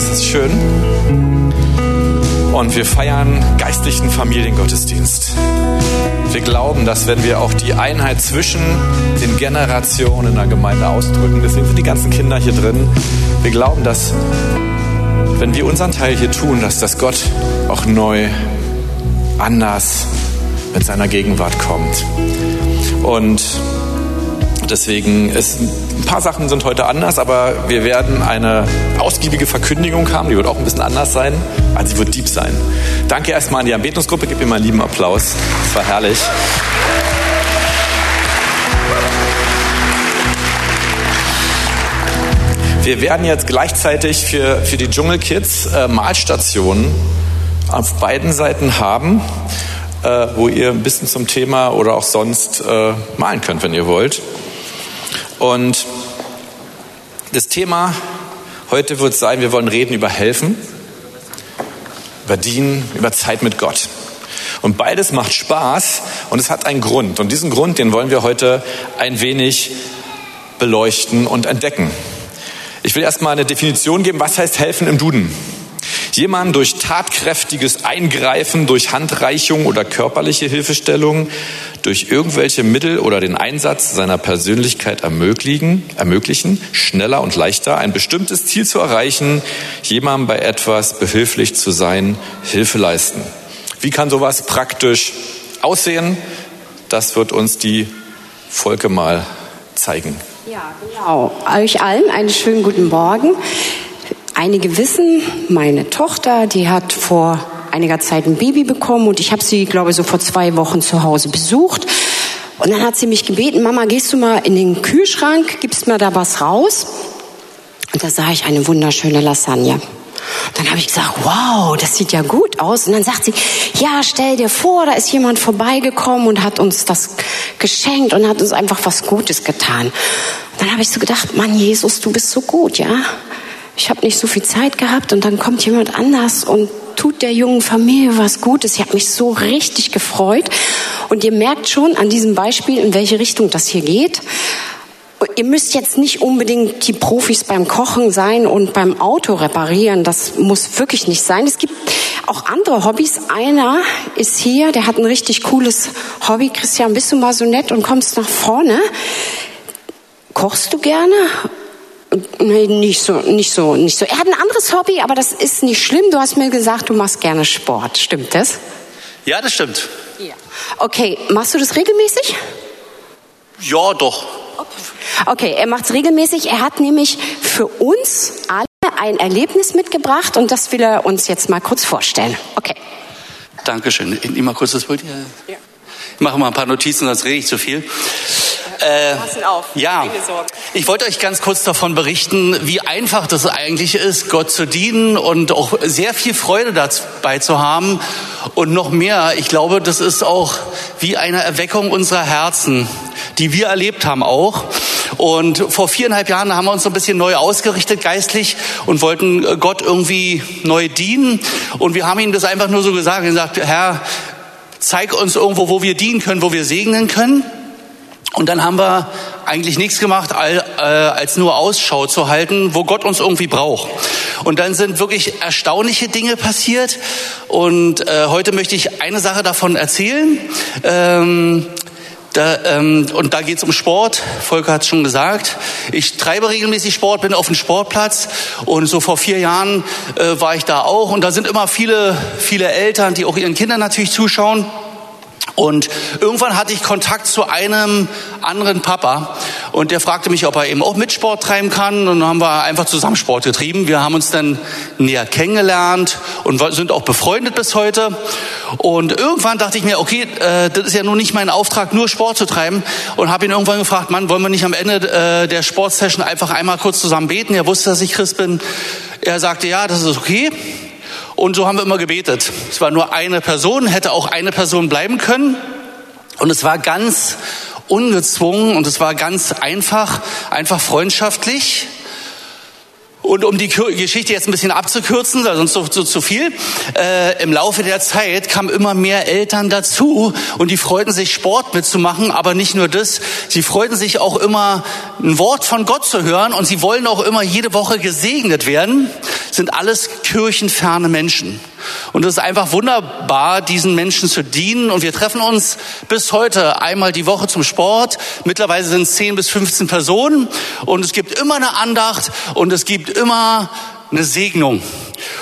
das ist schön. Und wir feiern geistlichen Familiengottesdienst. Wir glauben, dass wenn wir auch die Einheit zwischen den Generationen in der Gemeinde ausdrücken, deswegen sind die ganzen Kinder hier drin, wir glauben, dass wenn wir unseren Teil hier tun, dass das Gott auch neu, anders mit seiner Gegenwart kommt. Und deswegen ist ein paar Sachen sind heute anders, aber wir werden eine ausgiebige Verkündigung haben. Die wird auch ein bisschen anders sein. Also sie wird deep sein. Danke erstmal an die Anbetungsgruppe. Gib mir mal einen lieben Applaus. Das war herrlich. Wir werden jetzt gleichzeitig für, für die Dschungelkids äh, Malstationen auf beiden Seiten haben, äh, wo ihr ein bisschen zum Thema oder auch sonst äh, malen könnt, wenn ihr wollt. Und das Thema heute wird sein, wir wollen reden über Helfen, über Dienen, über Zeit mit Gott. Und beides macht Spaß und es hat einen Grund. Und diesen Grund, den wollen wir heute ein wenig beleuchten und entdecken. Ich will erstmal eine Definition geben, was heißt helfen im Duden. Jemand durch tatkräftiges Eingreifen, durch Handreichung oder körperliche Hilfestellung, durch irgendwelche Mittel oder den Einsatz seiner Persönlichkeit ermöglichen, ermöglichen, schneller und leichter ein bestimmtes Ziel zu erreichen, jemandem bei etwas behilflich zu sein, Hilfe leisten. Wie kann sowas praktisch aussehen? Das wird uns die Volke mal zeigen. Ja, genau. Euch allen einen schönen guten Morgen. Einige wissen, meine Tochter, die hat vor einiger Zeit ein Baby bekommen und ich habe sie, glaube ich, so vor zwei Wochen zu Hause besucht. Und dann hat sie mich gebeten, Mama, gehst du mal in den Kühlschrank, gibst mir da was raus? Und da sah ich eine wunderschöne Lasagne. Dann habe ich gesagt, wow, das sieht ja gut aus. Und dann sagt sie, ja, stell dir vor, da ist jemand vorbeigekommen und hat uns das geschenkt und hat uns einfach was Gutes getan. Und dann habe ich so gedacht, Mann, Jesus, du bist so gut, ja ich habe nicht so viel Zeit gehabt und dann kommt jemand anders und tut der jungen Familie was Gutes. Ich habe mich so richtig gefreut. Und ihr merkt schon an diesem Beispiel, in welche Richtung das hier geht. Ihr müsst jetzt nicht unbedingt die Profis beim Kochen sein und beim Auto reparieren. Das muss wirklich nicht sein. Es gibt auch andere Hobbys. Einer ist hier, der hat ein richtig cooles Hobby. Christian, bist du mal so nett und kommst nach vorne? Kochst du gerne? Nee, nicht so, nicht so, nicht so. Er hat ein anderes Hobby, aber das ist nicht schlimm. Du hast mir gesagt, du machst gerne Sport. Stimmt das? Ja, das stimmt. Ja. Okay, machst du das regelmäßig? Ja, doch. Okay, er macht es regelmäßig. Er hat nämlich für uns alle ein Erlebnis mitgebracht und das will er uns jetzt mal kurz vorstellen. Okay. Dankeschön. Ich nehme mal kurz das Bild hier. Ja. Ich mache mal ein paar Notizen, sonst rede ich zu viel. Äh, ja, ich wollte euch ganz kurz davon berichten, wie einfach das eigentlich ist, Gott zu dienen und auch sehr viel Freude dabei zu haben. Und noch mehr, ich glaube, das ist auch wie eine Erweckung unserer Herzen, die wir erlebt haben auch. Und vor viereinhalb Jahren haben wir uns so ein bisschen neu ausgerichtet geistlich und wollten Gott irgendwie neu dienen. Und wir haben ihm das einfach nur so gesagt, gesagt, Herr, zeig uns irgendwo, wo wir dienen können, wo wir segnen können. Und dann haben wir eigentlich nichts gemacht, äh, als nur Ausschau zu halten, wo Gott uns irgendwie braucht. Und dann sind wirklich erstaunliche Dinge passiert. Und äh, heute möchte ich eine Sache davon erzählen. Ähm, da, ähm, und da geht es um Sport. Volker hat es schon gesagt. Ich treibe regelmäßig Sport, bin auf dem Sportplatz und so vor vier Jahren äh, war ich da auch. Und da sind immer viele, viele Eltern, die auch ihren Kindern natürlich zuschauen. Und irgendwann hatte ich Kontakt zu einem anderen Papa und der fragte mich, ob er eben auch mit Sport treiben kann. Und dann haben wir einfach zusammen Sport getrieben. Wir haben uns dann näher kennengelernt und sind auch befreundet bis heute. Und irgendwann dachte ich mir, okay, äh, das ist ja nun nicht mein Auftrag, nur Sport zu treiben. Und habe ihn irgendwann gefragt, Mann, wollen wir nicht am Ende äh, der Sportsession einfach einmal kurz zusammen beten? Er wusste, dass ich Christ bin. Er sagte, ja, das ist okay. Und so haben wir immer gebetet. Es war nur eine Person, hätte auch eine Person bleiben können. Und es war ganz ungezwungen und es war ganz einfach, einfach freundschaftlich. Und um die Geschichte jetzt ein bisschen abzukürzen, sonst so, so zu viel, äh, im Laufe der Zeit kamen immer mehr Eltern dazu und die freuten sich, Sport mitzumachen, aber nicht nur das, sie freuten sich auch immer, ein Wort von Gott zu hören und sie wollen auch immer jede Woche gesegnet werden. sind alles kirchenferne Menschen. Und es ist einfach wunderbar, diesen Menschen zu dienen. Und wir treffen uns bis heute einmal die Woche zum Sport. Mittlerweile sind es 10 bis 15 Personen. Und es gibt immer eine Andacht und es gibt immer eine Segnung.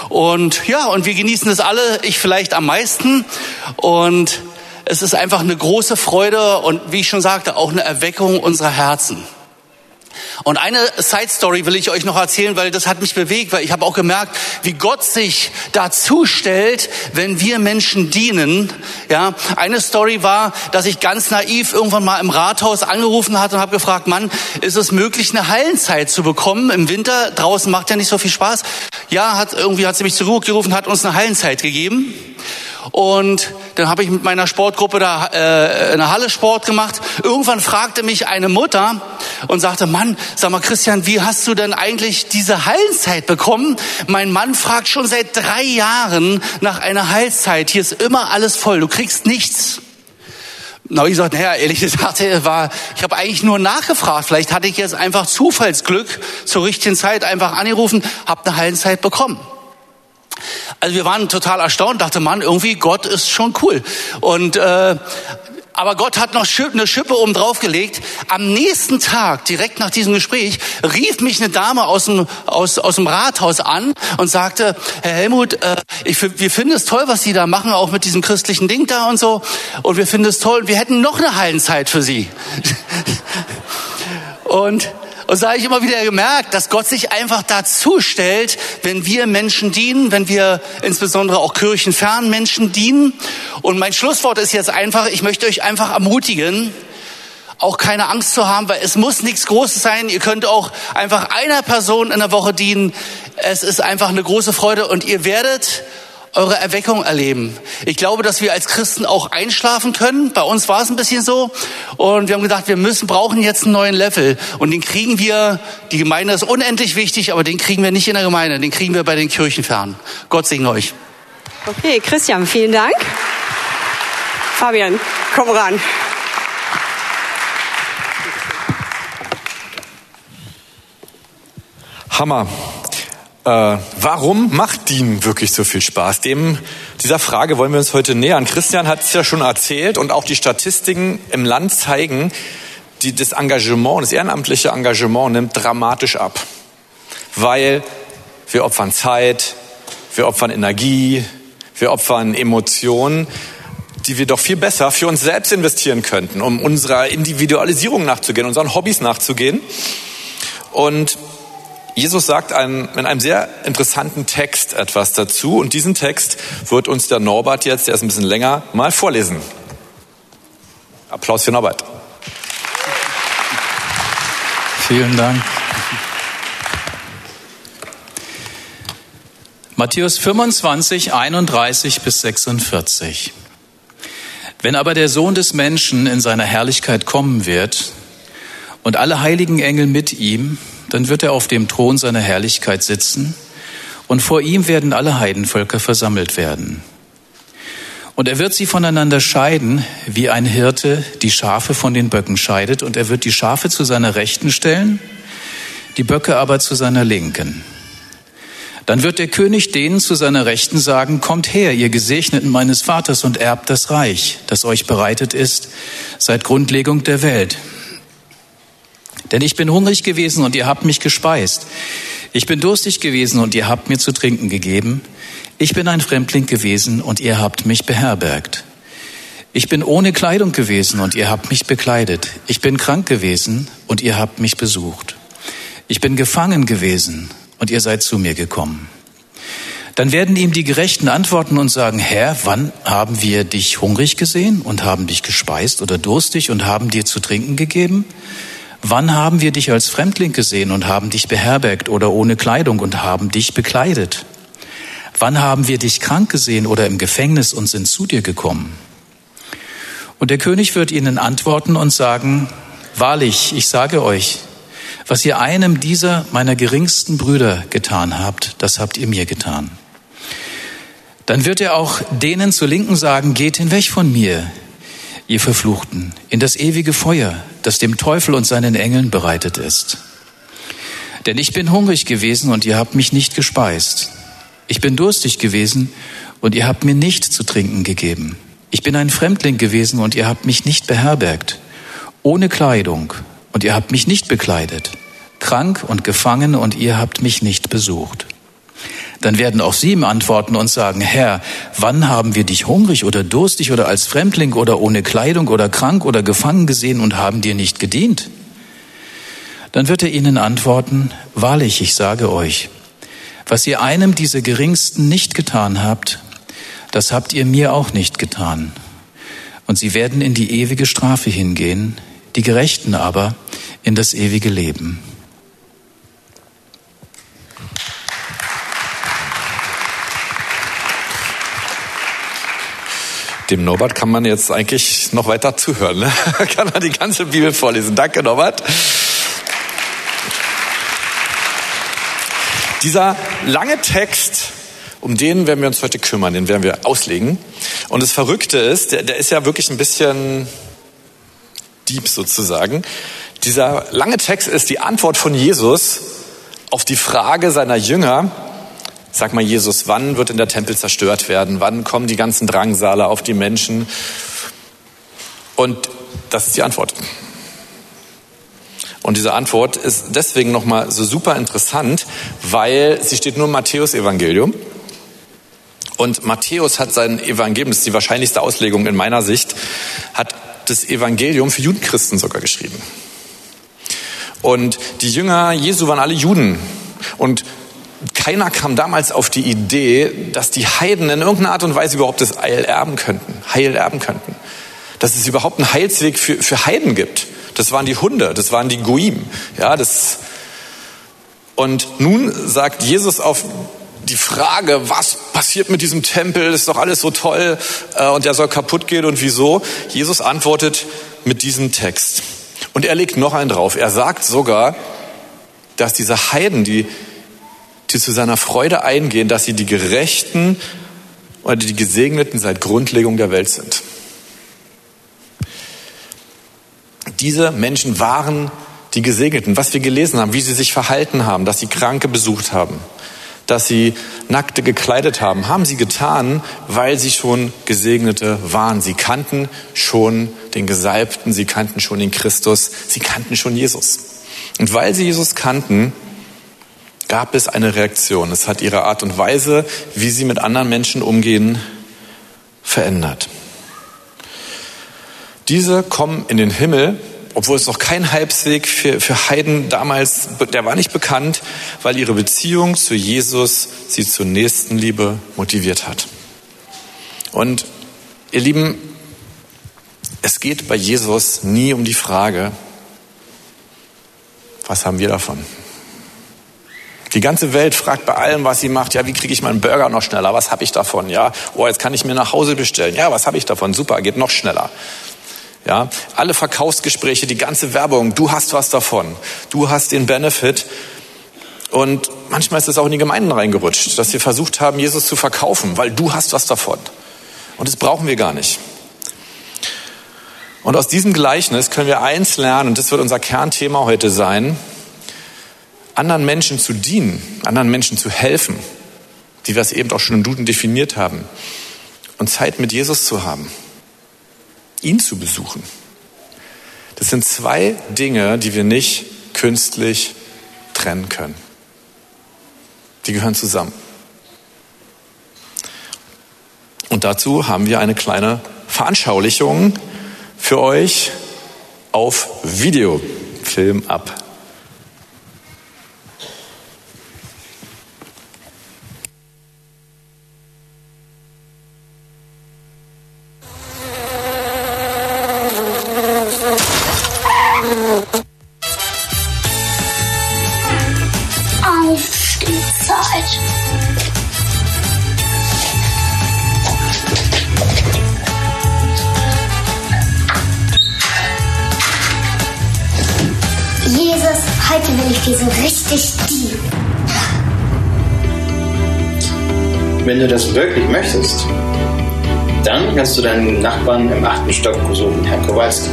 Und ja, und wir genießen das alle, ich vielleicht am meisten. Und es ist einfach eine große Freude und wie ich schon sagte, auch eine Erweckung unserer Herzen. Und eine Side Story will ich euch noch erzählen, weil das hat mich bewegt, weil ich habe auch gemerkt, wie Gott sich dazu stellt, wenn wir Menschen dienen. Ja, eine Story war, dass ich ganz naiv irgendwann mal im Rathaus angerufen hatte und habe gefragt, Mann, ist es möglich, eine Hallenzeit zu bekommen im Winter? Draußen macht ja nicht so viel Spaß. Ja, hat irgendwie hat sie mich zurückgerufen, hat uns eine Hallenzeit gegeben. Und dann habe ich mit meiner Sportgruppe da äh, eine Halle Sport gemacht. Irgendwann fragte mich eine Mutter und sagte, Mann, sag mal Christian, wie hast du denn eigentlich diese Heilzeit bekommen? Mein Mann fragt schon seit drei Jahren nach einer Heilzeit. Hier ist immer alles voll, du kriegst nichts. Na, ich sagte, naja, ehrlich gesagt, war, ich habe eigentlich nur nachgefragt. Vielleicht hatte ich jetzt einfach Zufallsglück zur richtigen Zeit einfach angerufen, habe eine Heilzeit bekommen. Also wir waren total erstaunt, dachte man, irgendwie Gott ist schon cool. Und äh, aber Gott hat noch eine Schippe oben drauf gelegt. Am nächsten Tag, direkt nach diesem Gespräch, rief mich eine Dame aus dem, aus, aus dem Rathaus an und sagte, Herr Helmut, äh, ich, wir finden es toll, was Sie da machen, auch mit diesem christlichen Ding da und so. Und wir finden es toll, wir hätten noch eine Heilenzeit für Sie. und und so habe ich immer wieder gemerkt, dass Gott sich einfach dazu stellt, wenn wir Menschen dienen, wenn wir insbesondere auch kirchenfernen Menschen dienen. Und mein Schlusswort ist jetzt einfach, ich möchte euch einfach ermutigen, auch keine Angst zu haben, weil es muss nichts Großes sein. Ihr könnt auch einfach einer Person in der Woche dienen. Es ist einfach eine große Freude und ihr werdet eure Erweckung erleben. Ich glaube, dass wir als Christen auch einschlafen können. Bei uns war es ein bisschen so. Und wir haben gedacht, wir müssen, brauchen jetzt einen neuen Level. Und den kriegen wir, die Gemeinde ist unendlich wichtig, aber den kriegen wir nicht in der Gemeinde, den kriegen wir bei den Kirchenfernen. Gott segne euch. Okay, Christian, vielen Dank. Fabian, komm ran. Hammer. Äh, warum macht Dienen wirklich so viel Spaß? Dem, dieser Frage wollen wir uns heute nähern. Christian hat es ja schon erzählt und auch die Statistiken im Land zeigen, die, das Engagement, das ehrenamtliche Engagement nimmt dramatisch ab. Weil wir opfern Zeit, wir opfern Energie, wir opfern Emotionen, die wir doch viel besser für uns selbst investieren könnten, um unserer Individualisierung nachzugehen, unseren Hobbys nachzugehen. Und Jesus sagt einen, in einem sehr interessanten Text etwas dazu und diesen Text wird uns der Norbert jetzt, der ist ein bisschen länger, mal vorlesen. Applaus für Norbert. Vielen Dank. Matthäus 25, 31 bis 46. Wenn aber der Sohn des Menschen in seiner Herrlichkeit kommen wird und alle heiligen Engel mit ihm, dann wird er auf dem Thron seiner Herrlichkeit sitzen und vor ihm werden alle Heidenvölker versammelt werden. Und er wird sie voneinander scheiden, wie ein Hirte die Schafe von den Böcken scheidet, und er wird die Schafe zu seiner Rechten stellen, die Böcke aber zu seiner Linken. Dann wird der König denen zu seiner Rechten sagen, kommt her, ihr Gesegneten meines Vaters, und erbt das Reich, das euch bereitet ist seit Grundlegung der Welt. Denn ich bin hungrig gewesen und ihr habt mich gespeist. Ich bin durstig gewesen und ihr habt mir zu trinken gegeben. Ich bin ein Fremdling gewesen und ihr habt mich beherbergt. Ich bin ohne Kleidung gewesen und ihr habt mich bekleidet. Ich bin krank gewesen und ihr habt mich besucht. Ich bin gefangen gewesen und ihr seid zu mir gekommen. Dann werden ihm die Gerechten antworten und sagen, Herr, wann haben wir dich hungrig gesehen und haben dich gespeist oder durstig und haben dir zu trinken gegeben? Wann haben wir dich als Fremdling gesehen und haben dich beherbergt oder ohne Kleidung und haben dich bekleidet? Wann haben wir dich krank gesehen oder im Gefängnis und sind zu dir gekommen? Und der König wird ihnen antworten und sagen, Wahrlich, ich sage euch, was ihr einem dieser meiner geringsten Brüder getan habt, das habt ihr mir getan. Dann wird er auch denen zur Linken sagen, geht hinweg von mir, ihr Verfluchten, in das ewige Feuer, das dem Teufel und seinen Engeln bereitet ist. Denn ich bin hungrig gewesen und ihr habt mich nicht gespeist. Ich bin durstig gewesen und ihr habt mir nicht zu trinken gegeben. Ich bin ein Fremdling gewesen und ihr habt mich nicht beherbergt. Ohne Kleidung und ihr habt mich nicht bekleidet. Krank und gefangen und ihr habt mich nicht besucht. Dann werden auch sie ihm antworten und sagen, Herr, wann haben wir dich hungrig oder durstig oder als Fremdling oder ohne Kleidung oder krank oder gefangen gesehen und haben dir nicht gedient? Dann wird er ihnen antworten, wahrlich, ich sage euch, was ihr einem dieser Geringsten nicht getan habt, das habt ihr mir auch nicht getan. Und sie werden in die ewige Strafe hingehen, die Gerechten aber in das ewige Leben. Dem Norbert kann man jetzt eigentlich noch weiter zuhören. Ne? kann man die ganze Bibel vorlesen. Danke, Norbert. Dieser lange Text, um den werden wir uns heute kümmern, den werden wir auslegen. Und das Verrückte ist, der, der ist ja wirklich ein bisschen deep sozusagen. Dieser lange Text ist die Antwort von Jesus auf die Frage seiner Jünger, Sag mal, Jesus, wann wird in der Tempel zerstört werden? Wann kommen die ganzen Drangsale auf die Menschen? Und das ist die Antwort. Und diese Antwort ist deswegen nochmal so super interessant, weil sie steht nur im Matthäus-Evangelium. Und Matthäus hat sein Evangelium, das ist die wahrscheinlichste Auslegung in meiner Sicht, hat das Evangelium für Judenchristen sogar geschrieben. Und die Jünger Jesu waren alle Juden. Und keiner kam damals auf die Idee, dass die Heiden in irgendeiner Art und Weise überhaupt das Heil erben könnten, Heil erben könnten. Dass es überhaupt einen Heilsweg für, für Heiden gibt. Das waren die Hunde, das waren die Goim. Ja, das, und nun sagt Jesus auf die Frage, was passiert mit diesem Tempel, das ist doch alles so toll äh, und der soll kaputt gehen und wieso? Jesus antwortet mit diesem Text. Und er legt noch einen drauf. Er sagt sogar, dass diese Heiden, die die zu seiner Freude eingehen, dass sie die Gerechten oder die Gesegneten seit Grundlegung der Welt sind. Diese Menschen waren die Gesegneten, was wir gelesen haben, wie sie sich verhalten haben, dass sie Kranke besucht haben, dass sie Nackte gekleidet haben, haben sie getan, weil sie schon Gesegnete waren. Sie kannten schon den Gesalbten, sie kannten schon den Christus, sie kannten schon Jesus. Und weil sie Jesus kannten, gab es eine Reaktion. Es hat ihre Art und Weise, wie sie mit anderen Menschen umgehen, verändert. Diese kommen in den Himmel, obwohl es noch kein Halbsweg für, für Heiden damals, der war nicht bekannt, weil ihre Beziehung zu Jesus sie zur Nächstenliebe motiviert hat. Und ihr Lieben, es geht bei Jesus nie um die Frage, was haben wir davon? Die ganze Welt fragt bei allem, was sie macht, ja, wie kriege ich meinen Burger noch schneller? Was habe ich davon? Ja, oh, jetzt kann ich mir nach Hause bestellen. Ja, was habe ich davon? Super, geht noch schneller. Ja, alle Verkaufsgespräche, die ganze Werbung, du hast was davon. Du hast den Benefit. Und manchmal ist es auch in die Gemeinden reingerutscht, dass wir versucht haben, Jesus zu verkaufen, weil du hast was davon. Und das brauchen wir gar nicht. Und aus diesem Gleichnis können wir eins lernen, und das wird unser Kernthema heute sein, anderen Menschen zu dienen, anderen Menschen zu helfen, die wir es eben auch schon im Duden definiert haben, und Zeit mit Jesus zu haben, ihn zu besuchen. Das sind zwei Dinge, die wir nicht künstlich trennen können. Die gehören zusammen. Und dazu haben wir eine kleine Veranschaulichung für euch auf Video. Film ab. Wenn du das wirklich möchtest, dann kannst du deinen Nachbarn im achten Stock besuchen, Herrn Kowalski.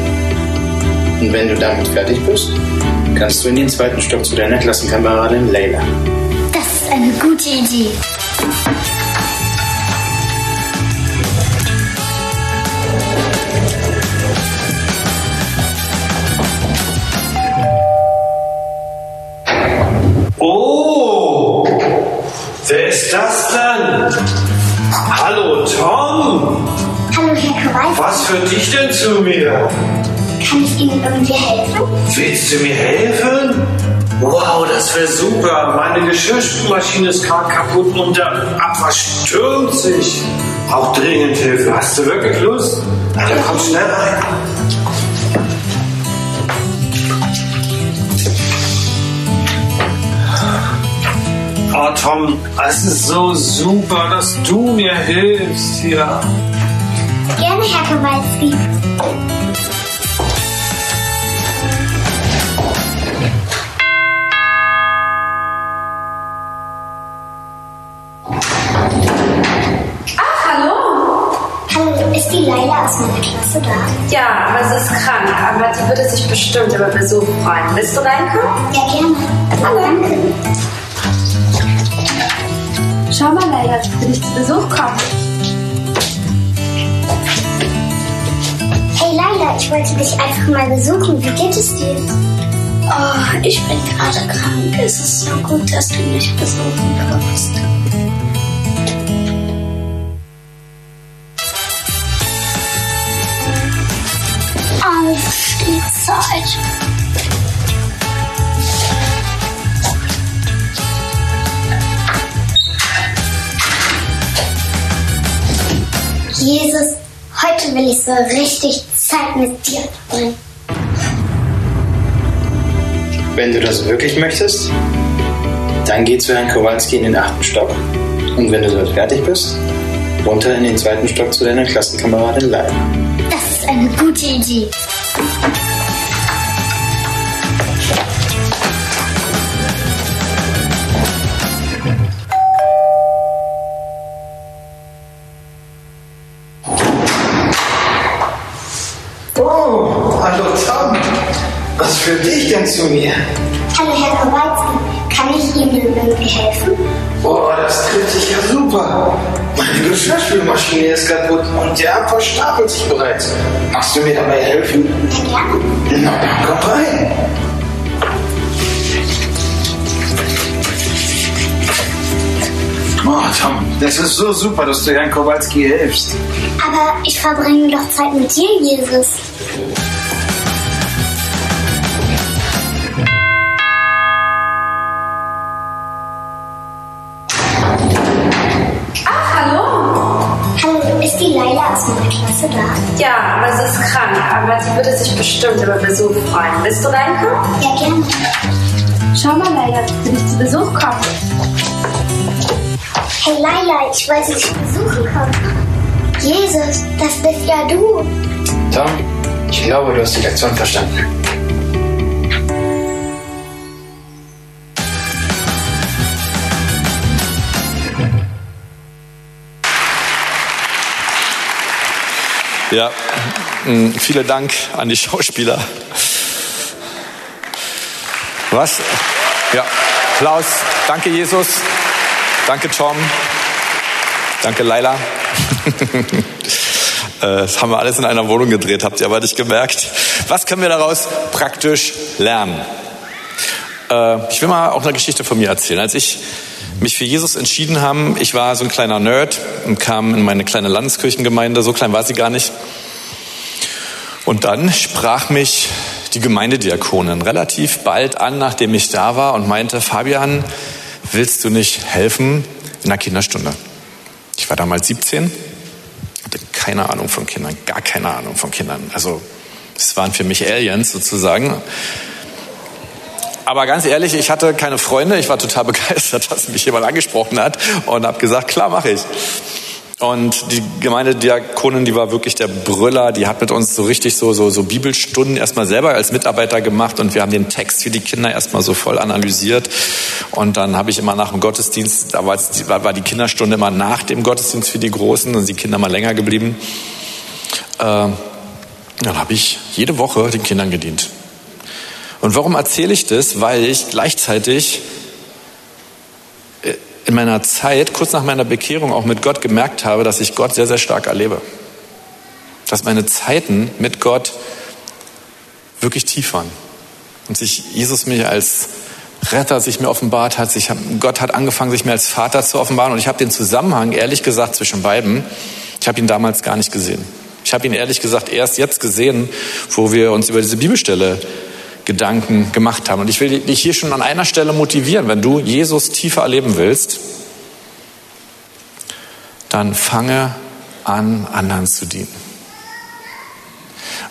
Und wenn du damit fertig bist, kannst du in den zweiten Stock zu deiner Klassenkameradin Leila. Das ist eine gute Idee. Oh, wer ist das denn? Hallo Tom. Hallo Herr Kowalski. Was führt dich denn zu mir? Kann ich Ihnen irgendwie helfen? Willst du mir helfen? Wow, das wäre super. Meine Geschirrspülmaschine ist gerade kaputt und der Abwasch stürmt sich. Auch dringend Hilfe. Hast du wirklich Lust? Na, dann komm schnell rein. Oh Tom, es ist so super, dass du mir hilfst hier. Gerne, Herr Kowalski. Leila aus meiner Klasse da? Ja, aber sie ist krank, aber die würde sich bestimmt über Besuch freuen. Willst du reinkommen? Ja, gerne. Danke. Schau mal, Leila, ich will dich zu Besuch kommen. Hey Leila, ich wollte dich einfach mal besuchen. Wie geht es dir? Oh, ich bin gerade krank. Es ist so gut, dass du mich besuchen kommst. Zeit. Jesus, heute will ich so richtig Zeit mit dir verbringen. Wenn du das wirklich möchtest, dann geh zu Herrn Kowalski in den achten Stock. Und wenn du dort fertig bist, runter in den zweiten Stock zu deiner Klassenkameradin Leila. Das ist eine gute Idee. Zu mir? Hallo Herr Kowalski, kann ich Ihnen irgendwie helfen? Boah, das trifft sich ja super. Meine Geschirrspülmaschine ist kaputt und der Abwasch stapelt sich bereits. Magst du mir dabei helfen? Ja, gerne. Na dann komm rein. Oh, Tom, das ist so super, dass du Herrn Kowalski hilfst. Aber ich verbringe doch Zeit mit dir, Jesus. Aus meiner Klasse da? Ja, aber sie ist krank, aber sie würde sich bestimmt über Besuch freuen. Willst du reinkommen? Ja, gerne. Schau mal, Leila, ich will dich zu Besuch kommen. Hey Leila, ich wollte dich besuchen kommen. Jesus, das bist ja du. Tom, ich glaube, du hast die Lektion verstanden. Ja, mh, vielen Dank an die Schauspieler. Was? Ja, Applaus. Danke, Jesus. Danke, Tom. Danke, Laila. Äh, Das haben wir alles in einer Wohnung gedreht, habt ihr aber nicht gemerkt. Was können wir daraus praktisch lernen? Äh, Ich will mal auch eine Geschichte von mir erzählen. Als ich mich für Jesus entschieden haben, ich war so ein kleiner Nerd und kam in meine kleine Landeskirchengemeinde, so klein war sie gar nicht. Und dann sprach mich die Gemeindediakonin relativ bald an, nachdem ich da war und meinte, Fabian, willst du nicht helfen in der Kinderstunde? Ich war damals 17, hatte keine Ahnung von Kindern, gar keine Ahnung von Kindern. Also es waren für mich Aliens sozusagen. Aber ganz ehrlich, ich hatte keine Freunde. Ich war total begeistert, dass mich jemand angesprochen hat und habe gesagt, klar, mache ich. Und die Gemeindediakonin, die war wirklich der Brüller, die hat mit uns so richtig so, so, so Bibelstunden erstmal selber als Mitarbeiter gemacht und wir haben den Text für die Kinder erstmal so voll analysiert. Und dann habe ich immer nach dem Gottesdienst, da war, die Kinderstunde immer nach dem Gottesdienst für die Großen und die Kinder mal länger geblieben. Äh, dann habe ich jede Woche den Kindern gedient. Und warum erzähle ich das? Weil ich gleichzeitig äh, in meiner Zeit, kurz nach meiner Bekehrung, auch mit Gott gemerkt habe, dass ich Gott sehr, sehr stark erlebe. Dass meine Zeiten mit Gott wirklich tief waren. Und sich Jesus mich als Retter sich mir offenbart hat. Sich, Gott hat angefangen, sich mir als Vater zu offenbaren. Und ich habe den Zusammenhang, ehrlich gesagt, zwischen beiden, ich habe ihn damals gar nicht gesehen. Ich habe ihn ehrlich gesagt erst jetzt gesehen, wo wir uns über diese Bibelstelle Gedanken gemacht haben. Und ich will dich hier schon an einer Stelle motivieren, wenn du Jesus tiefer erleben willst, dann fange an, anderen zu dienen.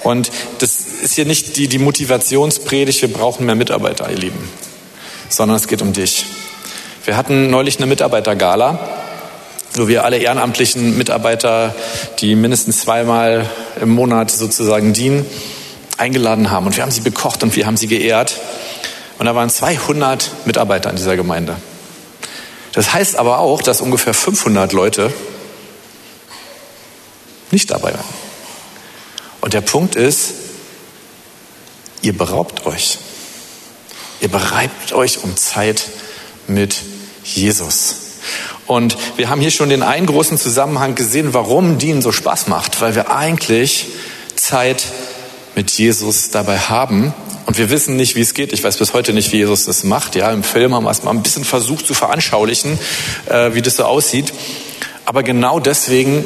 Und das ist hier nicht die, die Motivationspredigt, wir brauchen mehr Mitarbeiter, ihr Lieben, sondern es geht um dich. Wir hatten neulich eine Mitarbeitergala, wo wir alle ehrenamtlichen Mitarbeiter, die mindestens zweimal im Monat sozusagen dienen, eingeladen haben. Und wir haben sie bekocht und wir haben sie geehrt. Und da waren 200 Mitarbeiter in dieser Gemeinde. Das heißt aber auch, dass ungefähr 500 Leute nicht dabei waren. Und der Punkt ist, ihr beraubt euch. Ihr bereibt euch um Zeit mit Jesus. Und wir haben hier schon den einen großen Zusammenhang gesehen, warum Dienen so Spaß macht, weil wir eigentlich Zeit mit Jesus dabei haben. Und wir wissen nicht, wie es geht. Ich weiß bis heute nicht, wie Jesus das macht. Ja, im Film haben wir es mal ein bisschen versucht zu veranschaulichen, äh, wie das so aussieht. Aber genau deswegen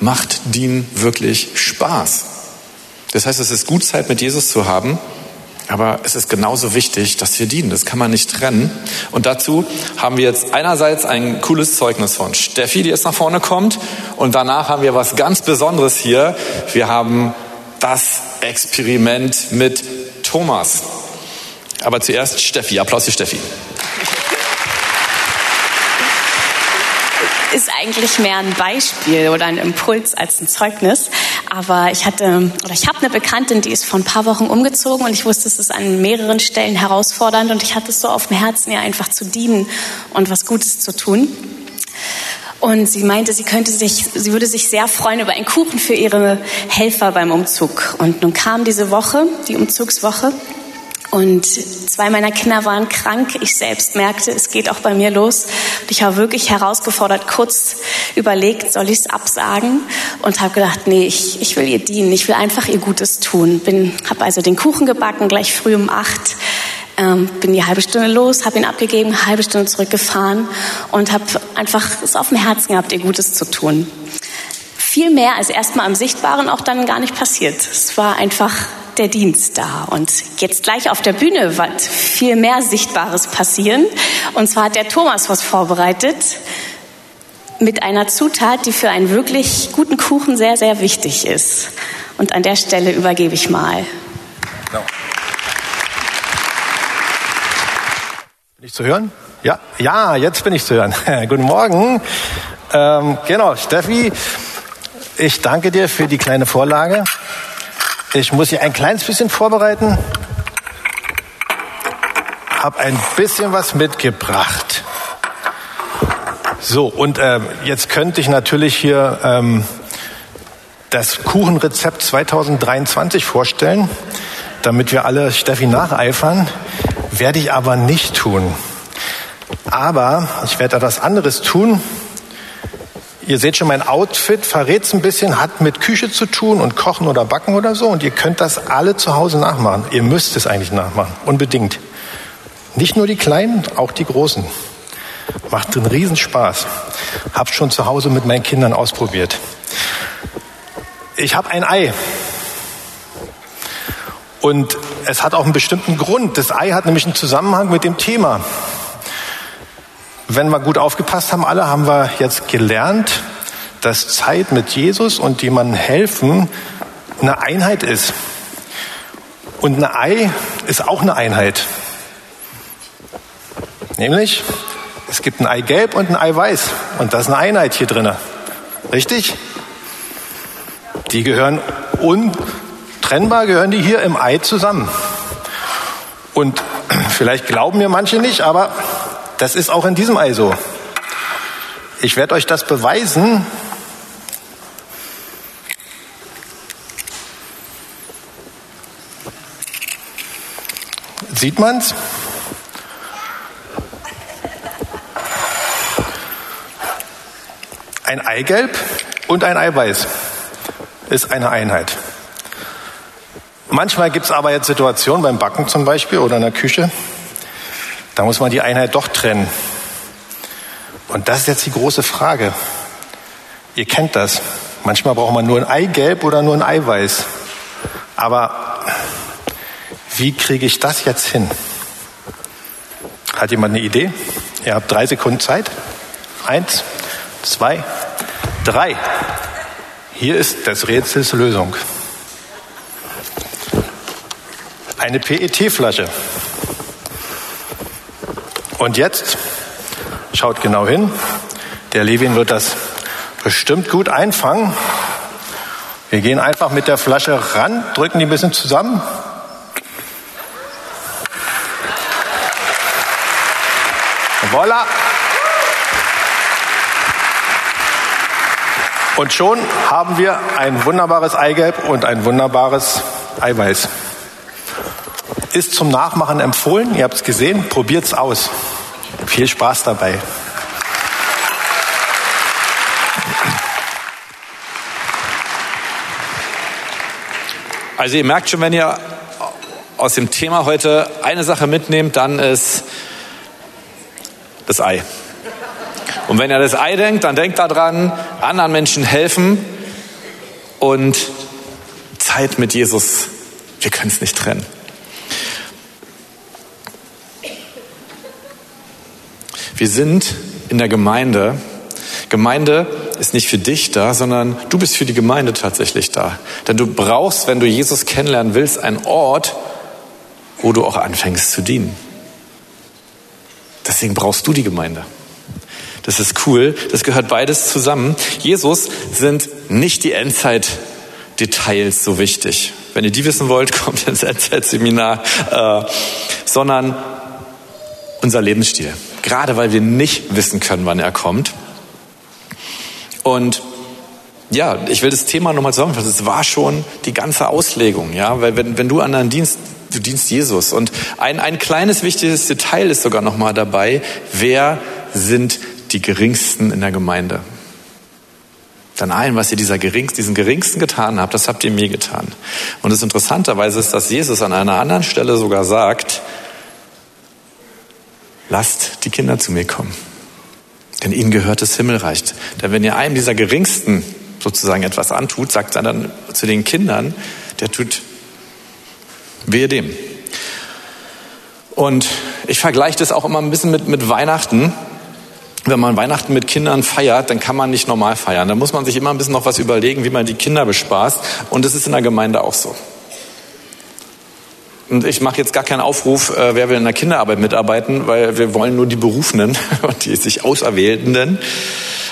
macht Dienen wirklich Spaß. Das heißt, es ist gut, Zeit mit Jesus zu haben. Aber es ist genauso wichtig, dass wir dienen. Das kann man nicht trennen. Und dazu haben wir jetzt einerseits ein cooles Zeugnis von Steffi, die jetzt nach vorne kommt. Und danach haben wir was ganz Besonderes hier. Wir haben das Experiment mit Thomas. Aber zuerst Steffi. Applaus für Steffi. ist eigentlich mehr ein Beispiel oder ein Impuls als ein Zeugnis. Aber ich hatte, oder ich habe eine Bekanntin, die ist vor ein paar Wochen umgezogen und ich wusste, es ist an mehreren Stellen herausfordernd und ich hatte es so auf dem Herzen, ihr einfach zu dienen und was Gutes zu tun. Und sie meinte, sie könnte sich, sie würde sich sehr freuen über einen Kuchen für ihre Helfer beim Umzug. Und nun kam diese Woche, die Umzugswoche, und zwei meiner Kinder waren krank. Ich selbst merkte, es geht auch bei mir los. Und ich war wirklich herausgefordert, kurz überlegt, soll ich es absagen? Und habe gedacht, nee, ich, ich will ihr dienen. Ich will einfach ihr Gutes tun. Bin, habe also den Kuchen gebacken, gleich früh um acht. Ähm, bin die halbe Stunde los, habe ihn abgegeben, halbe Stunde zurückgefahren und habe einfach es auf dem Herzen gehabt, ihr Gutes zu tun. Viel mehr als erstmal am Sichtbaren auch dann gar nicht passiert. Es war einfach der Dienst da. Und jetzt gleich auf der Bühne wird viel mehr Sichtbares passieren. Und zwar hat der Thomas was vorbereitet mit einer Zutat, die für einen wirklich guten Kuchen sehr, sehr wichtig ist. Und an der Stelle übergebe ich mal. Genau. Ich zu hören? Ja, ja, jetzt bin ich zu hören. Guten Morgen. Ähm, genau, Steffi, ich danke dir für die kleine Vorlage. Ich muss Sie ein kleines bisschen vorbereiten. Hab ein bisschen was mitgebracht. So, und äh, jetzt könnte ich natürlich hier ähm, das Kuchenrezept 2023 vorstellen, damit wir alle Steffi nacheifern. Werde ich aber nicht tun. Aber ich werde etwas anderes tun. Ihr seht schon, mein Outfit verrät es ein bisschen, hat mit Küche zu tun und Kochen oder Backen oder so. Und ihr könnt das alle zu Hause nachmachen. Ihr müsst es eigentlich nachmachen, unbedingt. Nicht nur die Kleinen, auch die Großen. Macht einen Riesenspaß. Hab schon zu Hause mit meinen Kindern ausprobiert. Ich habe ein Ei. Und es hat auch einen bestimmten Grund. Das Ei hat nämlich einen Zusammenhang mit dem Thema. Wenn wir gut aufgepasst haben, alle haben wir jetzt gelernt, dass Zeit mit Jesus und jemandem helfen eine Einheit ist. Und ein Ei ist auch eine Einheit. Nämlich, es gibt ein Eigelb und ein Eiweiß. Und das ist eine Einheit hier drin. Richtig? Die gehören untrennbar, gehören die hier im Ei zusammen. Und vielleicht glauben mir manche nicht, aber das ist auch in diesem Ei so. Ich werde euch das beweisen. Sieht man's? Ein Eigelb und ein Eiweiß ist eine Einheit. Manchmal gibt es aber jetzt Situationen beim Backen zum Beispiel oder in der Küche, da muss man die Einheit doch trennen. Und das ist jetzt die große Frage. Ihr kennt das. Manchmal braucht man nur ein Eigelb oder nur ein Eiweiß. Aber wie kriege ich das jetzt hin? Hat jemand eine Idee? Ihr habt drei Sekunden Zeit. Eins, zwei, drei. Hier ist des Rätsels Lösung. Eine PET-Flasche. Und jetzt schaut genau hin. Der Levin wird das bestimmt gut einfangen. Wir gehen einfach mit der Flasche ran, drücken die ein bisschen zusammen. Voila! Und schon haben wir ein wunderbares Eigelb und ein wunderbares Eiweiß. Ist zum Nachmachen empfohlen. Ihr habt es gesehen. Probiert es aus. Viel Spaß dabei. Also ihr merkt schon, wenn ihr aus dem Thema heute eine Sache mitnehmt, dann ist das Ei. Und wenn ihr das Ei denkt, dann denkt daran, anderen Menschen helfen und Zeit mit Jesus. Wir können es nicht trennen. Wir sind in der Gemeinde. Gemeinde ist nicht für dich da, sondern du bist für die Gemeinde tatsächlich da. Denn du brauchst, wenn du Jesus kennenlernen willst, einen Ort, wo du auch anfängst zu dienen. Deswegen brauchst du die Gemeinde. Das ist cool. Das gehört beides zusammen. Jesus sind nicht die Endzeit-Details so wichtig. Wenn ihr die wissen wollt, kommt ins Endzeit-Seminar, äh, sondern unser Lebensstil. Gerade weil wir nicht wissen können, wann er kommt. Und ja, ich will das Thema nochmal zusammenfassen. Es war schon die ganze Auslegung, ja, weil wenn, wenn du an einen Dienst, du dienst Jesus. Und ein, ein kleines wichtiges Detail ist sogar nochmal dabei. Wer sind die Geringsten in der Gemeinde. Dann allen, was ihr dieser Geringsten, diesen Geringsten getan habt, das habt ihr mir getan. Und das Interessanterweise ist, dass Jesus an einer anderen Stelle sogar sagt, lasst die Kinder zu mir kommen. Denn ihnen gehört das Himmelreich. Denn wenn ihr einem dieser Geringsten sozusagen etwas antut, sagt er dann zu den Kindern, der tut wehe dem. Und ich vergleiche das auch immer ein bisschen mit, mit Weihnachten wenn man Weihnachten mit Kindern feiert, dann kann man nicht normal feiern. Da muss man sich immer ein bisschen noch was überlegen, wie man die Kinder bespaßt. Und das ist in der Gemeinde auch so. Und ich mache jetzt gar keinen Aufruf, äh, wer will in der Kinderarbeit mitarbeiten, weil wir wollen nur die Berufenen und die sich Auserwählenden.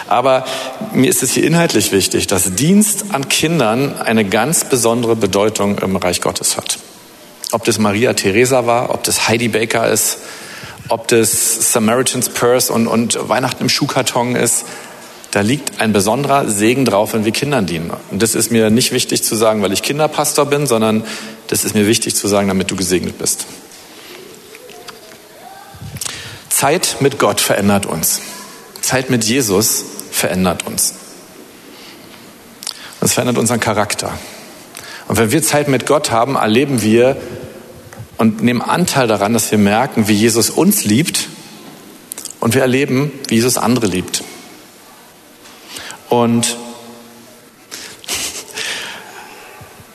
Aber mir ist es hier inhaltlich wichtig, dass Dienst an Kindern eine ganz besondere Bedeutung im Reich Gottes hat. Ob das Maria Theresa war, ob das Heidi Baker ist, ob das Samaritan's Purse und, und Weihnachten im Schuhkarton ist, da liegt ein besonderer Segen drauf, wenn wir Kindern dienen. Und das ist mir nicht wichtig zu sagen, weil ich Kinderpastor bin, sondern das ist mir wichtig zu sagen, damit du gesegnet bist. Zeit mit Gott verändert uns. Zeit mit Jesus verändert uns. Das verändert unseren Charakter. Und wenn wir Zeit mit Gott haben, erleben wir und nehmen Anteil daran, dass wir merken, wie Jesus uns liebt und wir erleben, wie Jesus andere liebt. Und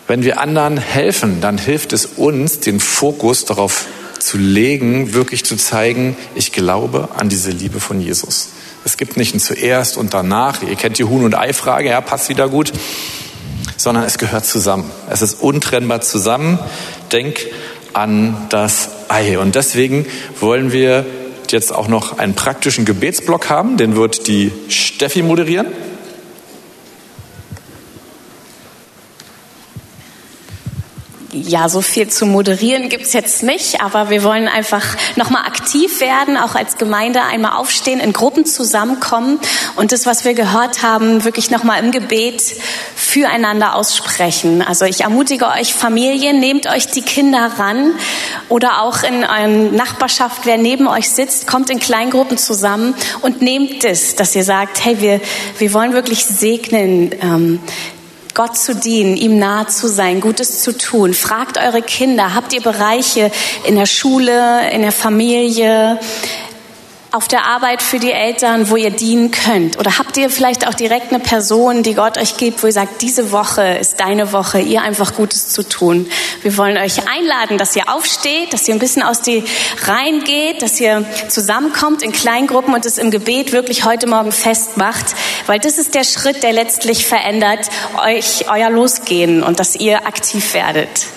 wenn wir anderen helfen, dann hilft es uns, den Fokus darauf zu legen, wirklich zu zeigen, ich glaube an diese Liebe von Jesus. Es gibt nicht ein zuerst und danach. Ihr kennt die Huhn- und Ei-Frage, ja, passt wieder gut. Sondern es gehört zusammen. Es ist untrennbar zusammen. Denk an das Ei. Und deswegen wollen wir jetzt auch noch einen praktischen Gebetsblock haben. Den wird die Steffi moderieren. Ja, so viel zu moderieren gibt's jetzt nicht, aber wir wollen einfach nochmal aktiv werden, auch als Gemeinde einmal aufstehen, in Gruppen zusammenkommen und das, was wir gehört haben, wirklich nochmal im Gebet füreinander aussprechen. Also ich ermutige euch Familien, nehmt euch die Kinder ran oder auch in eurer Nachbarschaft, wer neben euch sitzt, kommt in Kleingruppen zusammen und nehmt es, dass ihr sagt, hey, wir, wir wollen wirklich segnen, ähm, Gott zu dienen, ihm nahe zu sein, Gutes zu tun. Fragt eure Kinder, habt ihr Bereiche in der Schule, in der Familie, auf der Arbeit für die Eltern, wo ihr dienen könnt? Oder habt ihr vielleicht auch direkt eine Person, die Gott euch gibt, wo ihr sagt, diese Woche ist deine Woche, ihr einfach Gutes zu tun? Wir wollen euch einladen, dass ihr aufsteht, dass ihr ein bisschen aus die Reihen geht, dass ihr zusammenkommt in Kleingruppen und es im Gebet wirklich heute Morgen festmacht, weil das ist der Schritt, der letztlich verändert euch euer Losgehen und dass ihr aktiv werdet.